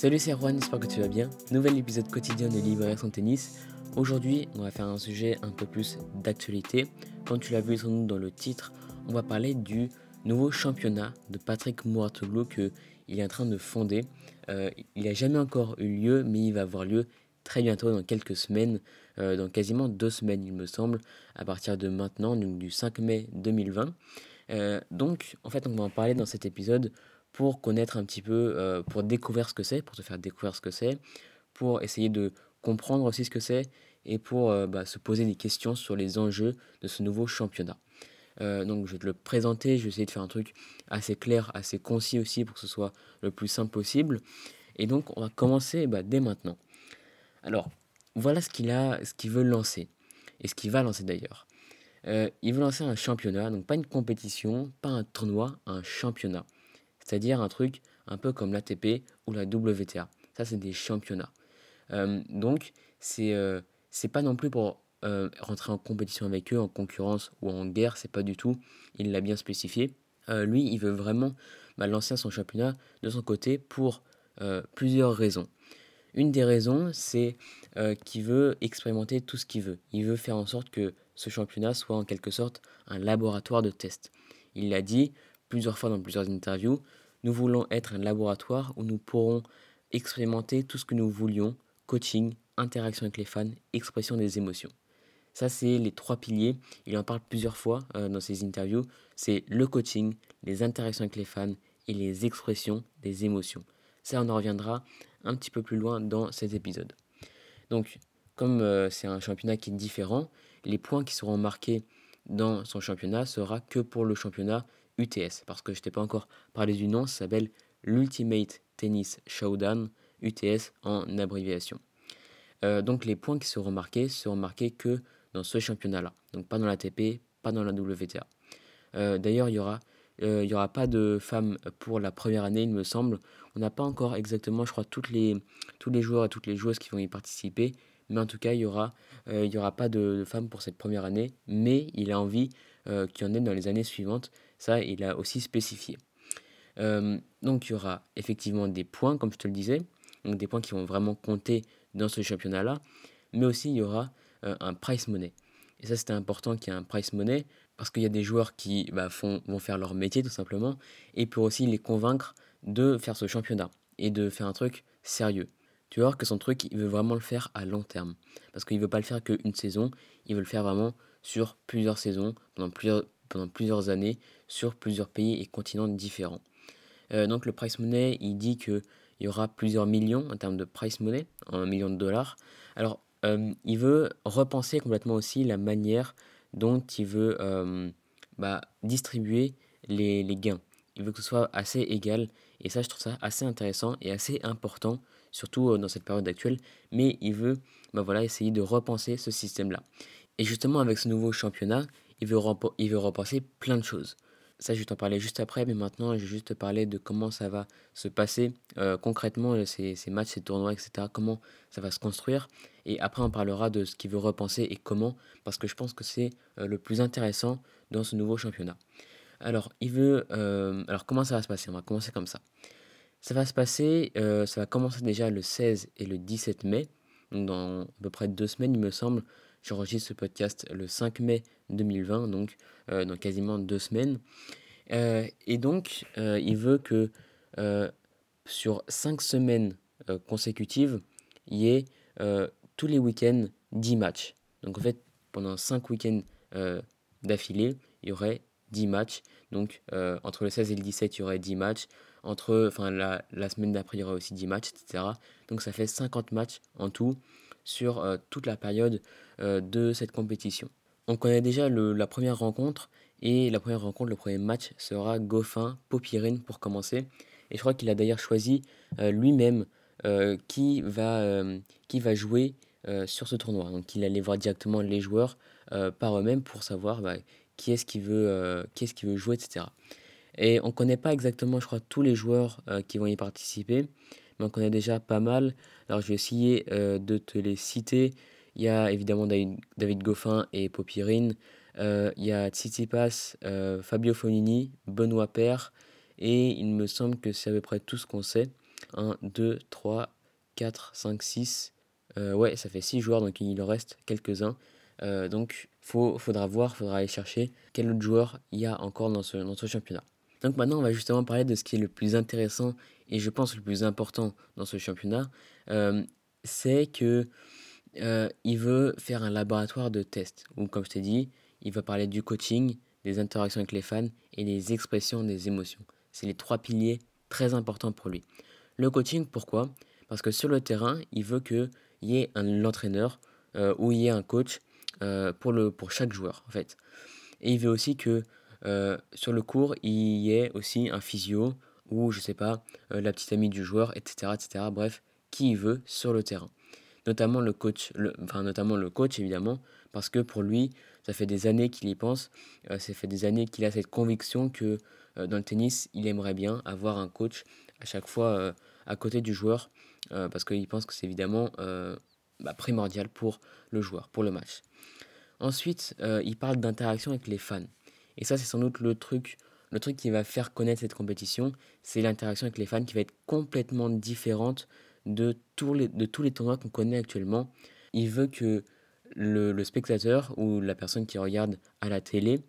Salut, c'est Juan, j'espère que tu vas bien. Nouvel épisode quotidien de Livre son tennis. Aujourd'hui, on va faire un sujet un peu plus d'actualité. Comme tu l'as vu sans doute dans le titre, on va parler du nouveau championnat de Patrick Mouratoglou qu'il est en train de fonder. Euh, il n'a jamais encore eu lieu, mais il va avoir lieu très bientôt, dans quelques semaines, euh, dans quasiment deux semaines, il me semble, à partir de maintenant, donc du 5 mai 2020. Euh, donc, en fait, on va en parler dans cet épisode pour connaître un petit peu, euh, pour découvrir ce que c'est, pour te faire découvrir ce que c'est, pour essayer de comprendre aussi ce que c'est et pour bah, se poser des questions sur les enjeux de ce nouveau championnat. donc je vais te le présenter, je vais essayer de faire un truc assez clair, assez concis aussi pour que ce soit le plus simple possible. Et donc on va commencer bah, dès maintenant. Alors, voilà ce qu'il a, ce qu'il veut lancer, et ce qu'il va lancer d'ailleurs. Euh, il veut lancer un championnat, donc pas une compétition, pas un tournoi, un championnat. C'est-à-dire un truc un peu comme l'ATP ou la WTA. Ça, c'est des championnats. Euh, donc, c'est euh, pas non plus pour rentrer en compétition avec eux, en concurrence ou en guerre, c'est pas du tout. Il l'a bien spécifié. lui, il veut vraiment bah, lancer son championnat de son côté pour plusieurs raisons. Une des raisons, c'est euh, qu'il veut expérimenter tout ce qu'il veut. Il veut faire en sorte que ce championnat soit en quelque sorte un laboratoire de test. Il l'a dit plusieurs fois dans plusieurs interviews, nous voulons être un laboratoire où nous pourrons expérimenter tout ce que nous voulions, coaching, interaction avec les fans, expression des émotions. Ça, c'est les trois piliers. Il en parle plusieurs fois euh, dans ses interviews. C'est le coaching, les interactions avec les fans et les expressions des émotions. Ça, on en reviendra un petit peu plus loin dans cet épisode. Donc, comme euh, c'est un championnat qui est différent, les points qui seront marqués dans son championnat sera que pour le championnat UTS. Parce que je t'ai pas encore parlé du nom, ça s'appelle l'Ultimate Tennis Showdown, UTS en abréviation. Euh, donc les points qui seront marqués seront marqués que dans ce championnat-là. Donc pas dans l'ATP, pas dans la WTA. Euh, d'ailleurs, il y aura euh, n'y aura pas de femmes pour la première année, il me semble. On n'a pas encore exactement, je crois, toutes les, tous les joueurs et toutes les joueuses qui vont y participer. Mais en tout cas, il n'y aura, euh, aura pas de, femmes pour cette première année. Mais il a envie euh, qu'il y en ait dans les années suivantes. Ça, il a aussi spécifié. donc, il y aura effectivement des points, comme je te le disais. Donc, des points qui vont vraiment compter dans ce championnat-là. Mais aussi, il y aura un price money. Et ça, c'était important qu'il y ait un price money parce qu'il y a des joueurs qui bah, vont faire leur métier tout simplement, et pour aussi les convaincre de faire ce championnat et de faire un truc sérieux. Tu vois que son truc, il veut vraiment le faire à long terme. Parce qu'il ne veut pas le faire qu'une saison, il veut le faire vraiment sur plusieurs saisons, pendant plusieurs, pendant plusieurs années, sur plusieurs pays et continents différents. Euh, donc le price money, il dit qu'il y aura plusieurs millions en termes de price money, en millions de dollars. Alors, euh, il veut repenser complètement aussi la manière dont il veut euh, bah, distribuer les, les, gains. Il veut que ce soit assez égal. Et ça, je trouve ça assez intéressant et assez important, surtout dans cette période actuelle. Mais il veut bah, voilà, essayer de repenser ce système-là. Et justement, avec ce nouveau championnat, il veut, il veut repenser plein de choses. Ça, je vais t'en parler juste après, mais maintenant, je vais juste te parler de comment ça va se passer euh, concrètement, euh, ces, matchs, ces tournois, etc. Comment ça va se construire. Et après, on parlera de ce qu'il veut repenser et comment, parce que je pense que c'est euh, le plus intéressant dans ce nouveau championnat. Alors, il veut. alors, comment ça va se passer? On va commencer comme ça. Ça va se passer, ça va commencer déjà le 16 et le 17 mai, dans à peu près deux semaines, il me semble. J'enregistre ce podcast le 5 mai 2020, donc euh, dans quasiment deux semaines. Euh, et donc, euh, il veut que sur cinq semaines consécutives, il y ait tous les week-ends 10 matchs. Donc en fait, pendant cinq week-ends d'affilée, il y aurait 10 matchs. Donc entre le 16 et le 17, il y aurait 10 matchs. Enfin, la semaine d'après, il y aurait aussi 10 matchs, etc. Donc ça fait 50 matchs en tout sur toute la période de cette compétition. On connaît déjà la première rencontre et la première rencontre, le premier match sera Goffin-Popirine pour commencer. Et je crois qu'il a d'ailleurs choisi lui-même qui, va, qui va jouer sur ce tournoi. Donc il allait voir directement les joueurs par eux-mêmes pour savoir bah, qui est-ce qui veut, qui veut jouer, etc. Et on ne connaît pas exactement, je crois, tous les joueurs qui vont y participer mais on connaît déjà pas mal. Alors je vais essayer euh, de te les citer. Il y a évidemment David, Goffin et Popirine. Euh, il y a Tsitsipas, euh, Fabio Fonini, Benoît Père. Et il me semble que c'est à peu près tout ce qu'on sait. 1, 2, 3, 4, 5, 6. ouais, ça fait 6 joueurs, donc il en reste quelques-uns. donc il faudra voir, faudra aller chercher quel autre joueur il y a encore dans ce, dans ce championnat. Donc maintenant, on va justement parler de ce qui est le plus intéressant et je pense le plus important dans ce championnat. c'est que il veut faire un laboratoire de tests. Ou comme je t'ai dit, il va parler du coaching, des interactions avec les fans et des expressions des émotions. C'est les trois piliers très importants pour lui. Le coaching, pourquoi? Parce que sur le terrain, il veut qu'il y ait un entraîneur euh, ou il y ait un coach euh, pour, le, pour chaque joueur, en fait. Et il veut aussi que euh, sur le cours, il y ait aussi un physio ou, je sais pas, la petite amie du joueur, etc., etc. Bref, qui il veut sur le terrain. Notamment le coach, enfin, notamment le coach, évidemment, parce que pour lui, ça fait des années qu'il y pense, euh, ça fait des années qu'il a cette conviction que euh, dans le tennis, il aimerait bien avoir un coach à chaque fois euh, à côté du joueur, parce qu'il pense que c'est évidemment bah, primordial pour le joueur, pour le match. Ensuite, il parle d'interaction avec les fans. Et ça, c'est sans doute le truc, le truc qui va faire connaître cette compétition, c'est l'interaction avec les fans qui va être complètement différente de tous les, de tous les tournois qu'on connaît actuellement. Il veut que le, spectateur ou la personne qui regarde à la télé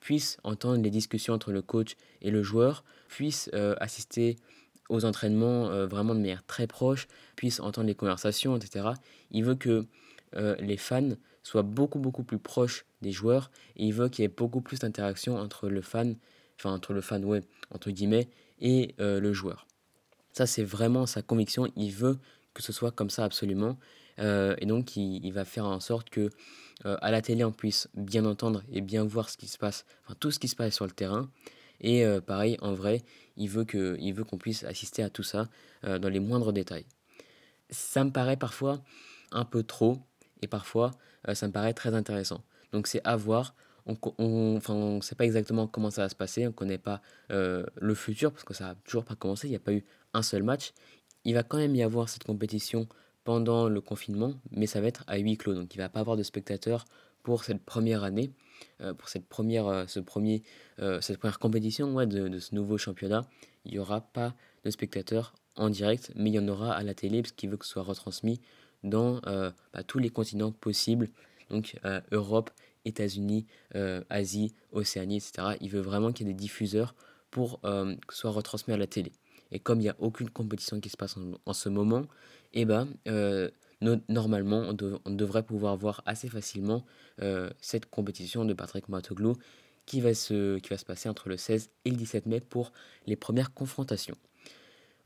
puisse entendre les discussions entre le coach et le joueur, puisse euh, assister aux entraînements euh, vraiment de manière très proche, puisse entendre les conversations, etc. Il veut que euh, les fans soient beaucoup beaucoup plus proches des joueurs et il veut qu'il y ait beaucoup plus d'interaction entre le fan, enfin entre le fan, ouais, entre guillemets, et le joueur. Ça c'est vraiment sa conviction, il veut que ce soit comme ça absolument. Euh, et donc, il, va faire en sorte que euh, à la télé, on puisse bien entendre et bien voir ce qui se passe, enfin, tout ce qui se passe sur le terrain. Et euh, pareil, en vrai, il veut qu'on puisse assister à tout ça dans les moindres détails. Ça me paraît parfois un peu trop, et parfois, ça me paraît très intéressant. Donc, c'est à voir. On ne sait pas exactement comment ça va se passer, on ne connaît pas le futur, parce que ça n'a toujours pas commencé, il n'y a pas eu un seul match. Il va quand même y avoir cette compétition pendant le confinement, mais ça va être à huis clos. Donc il va pas avoir de spectateurs pour cette première année, euh, pour cette première, euh, ce premier, euh, cette première compétition ouais, de, ce nouveau championnat. Il n'y aura pas de spectateurs en direct, mais il y en aura à la télé, parce qu'il veut que ce soit retransmis dans bah, tous les continents possibles, donc Europe, États-Unis, Asie, Océanie, etc. Il veut vraiment qu'il y ait des diffuseurs pour que ce soit retransmis à la télé. Et comme il n'y a aucune compétition qui se passe en, ce moment, eh ben, euh, normalement, on, devrait pouvoir voir assez facilement euh, cette compétition de Patrick Matoglou qui va, se, qui va se passer entre le 16 et le 17 mai pour les premières confrontations.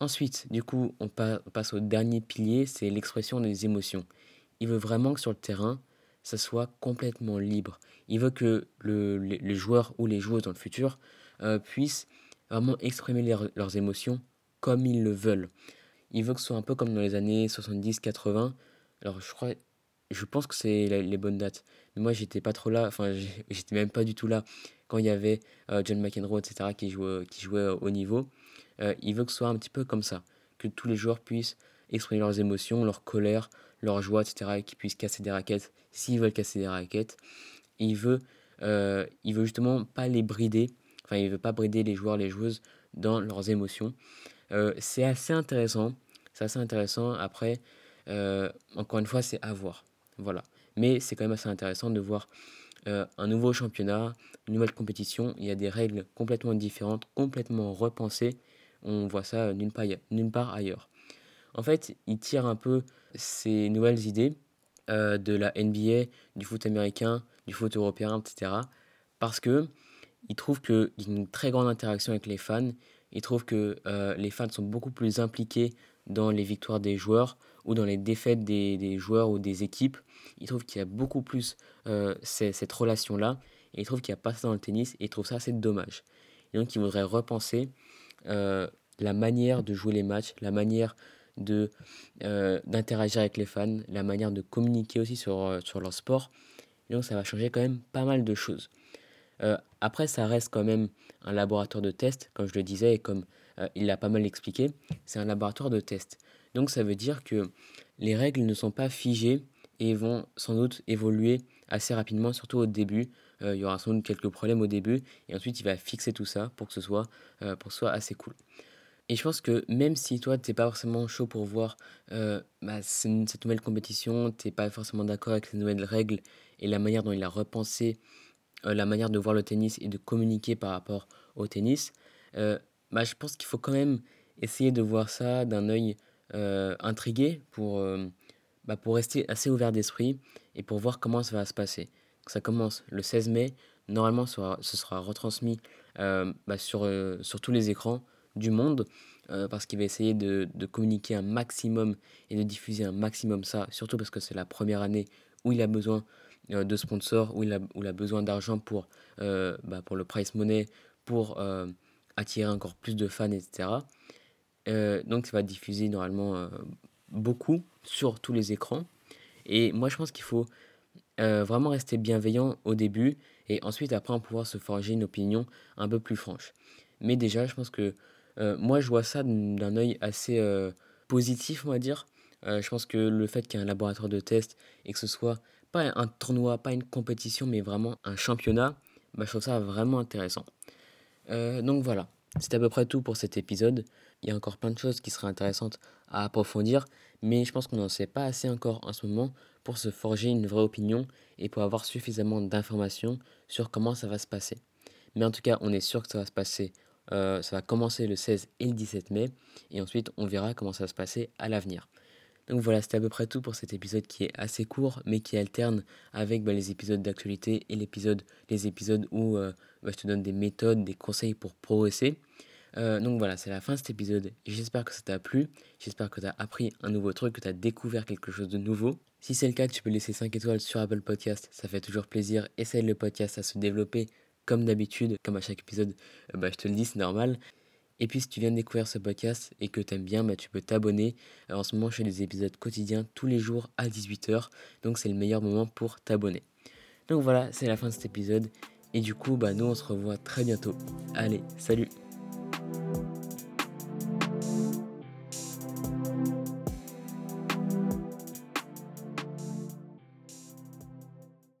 Ensuite, du coup, on, passe au dernier pilier, c'est l'expression des émotions. Il veut vraiment que sur le terrain, ça soit complètement libre. Il veut que le, les, joueurs ou les joueuses dans le futur euh, puissent vraiment exprimer leurs émotions comme ils le veulent. Il veut que ce soit un peu comme dans les années 70-80. Alors je crois, je pense que c'est les bonnes dates. Mais moi j'étais pas trop là, enfin j'étais même pas du tout là quand il y avait euh, John McEnroe, etc. qui jouait, qui jouait au niveau. Euh, il veut que ce soit un petit peu comme ça, que tous les joueurs puissent exprimer leurs émotions, leur colère, leur joie, etc. Et qu'ils puissent casser des raquettes s'ils veulent casser des raquettes. il veut, euh, il veut justement pas les brider, enfin il veut pas brider les joueurs, les joueuses dans leurs émotions. Euh, c'est assez intéressant. C'est assez intéressant. Après, euh, encore une fois, c'est à voir. Voilà. Mais c'est quand même assez intéressant de voir un nouveau championnat, une nouvelle compétition. Il y a des règles complètement différentes, complètement repensées. On voit ça nulle part, nulle part ailleurs. En fait, il tire un peu ces nouvelles idées de la NBA, du foot américain, du foot européen, etc. Parce que il trouve qu'il y a une très grande interaction avec les fans. Il trouve que euh, les fans sont beaucoup plus impliqués dans les victoires des joueurs ou dans les défaites des, joueurs ou des équipes. Il trouve qu'il y a beaucoup plus euh, cette relation-là. Et il trouve qu'il n'y a pas ça dans le tennis. Et il trouve ça assez dommage. Donc il voudrait repenser euh, la manière de jouer les matchs, la manière de d'interagir avec les fans, la manière de communiquer aussi sur, sur leur sport. Donc ça va changer quand même pas mal de choses. Euh, après, ça reste quand même un laboratoire de test, comme je le disais et comme euh, il l'a pas mal expliqué, c'est un laboratoire de test. Donc ça veut dire que les règles ne sont pas figées et vont sans doute évoluer assez rapidement, surtout au début. Euh, il y aura sans doute quelques problèmes au début et ensuite il va fixer tout ça pour que ce soit, pour que ce soit assez cool. Et je pense que même si toi, tu n'es pas forcément chaud pour voir euh, bah, cette nouvelle compétition, tu n'es pas forcément d'accord avec les nouvelles règles et la manière dont il a repensé euh, la manière de voir le tennis et de communiquer par rapport au tennis, euh, bah, je pense qu'il faut quand même essayer de voir ça d'un œil intrigué pour, bah, pour rester assez ouvert d'esprit et pour voir comment ça va se passer. Ça commence le 16 mai, normalement ce sera, retransmis bah, sur, sur tous les écrans du monde euh, parce qu'il va essayer de, communiquer un maximum et de diffuser un maximum ça, surtout parce que c'est la première année où il a besoin euh, de sponsors, où il a, où il a besoin d'argent pour, euh, bah, pour le price money, pour attirer encore plus de fans, etc. donc ça va diffuser normalement beaucoup sur tous les écrans. Et moi je pense qu'il faut vraiment rester bienveillant au début et ensuite après on pouvoir se forger une opinion un peu plus franche. Mais déjà je pense que euh, moi, je vois ça d'un œil assez euh, positif, on va dire. Euh, je pense que le fait qu'il y ait un laboratoire de test et que ce soit pas un tournoi, pas une compétition, mais vraiment un championnat, bah, je trouve ça vraiment intéressant. donc voilà, c'est à peu près tout pour cet épisode. Il y a encore plein de choses qui seraient intéressantes à approfondir, mais je pense qu'on n'en sait pas assez encore en ce moment pour se forger une vraie opinion et pour avoir suffisamment d'informations sur comment ça va se passer. Mais en tout cas, on est sûr que ça va se passer euh, ça va commencer le 16 et le 17 mai. Et ensuite, on verra comment ça va se passer à l'avenir. Donc voilà, c'était à peu près tout pour cet épisode qui est assez court, mais qui alterne avec bah, les épisodes d'actualité et les épisodes où euh, bah, je te donne des méthodes, des conseils pour progresser. Euh, donc voilà, c'est la fin de cet épisode. J'espère que ça t'a plu. J'espère que tu as appris un nouveau truc, que tu as découvert quelque chose de nouveau. Si c'est le cas, tu peux laisser 5 étoiles sur Apple Podcast. Ça fait toujours plaisir. Essaye le podcast à se développer comme d'habitude, comme à chaque épisode, euh, bah, je te le dis, c'est normal. Et puis si tu viens de découvrir ce podcast et que tu aimes bien, bah, tu peux t'abonner. Euh, en ce moment, je fais des épisodes quotidiens tous les jours à 18h. Donc c'est le meilleur moment pour t'abonner. Donc voilà, c'est la fin de cet épisode. Et du coup, bah, nous, on se revoit très bientôt. Allez, salut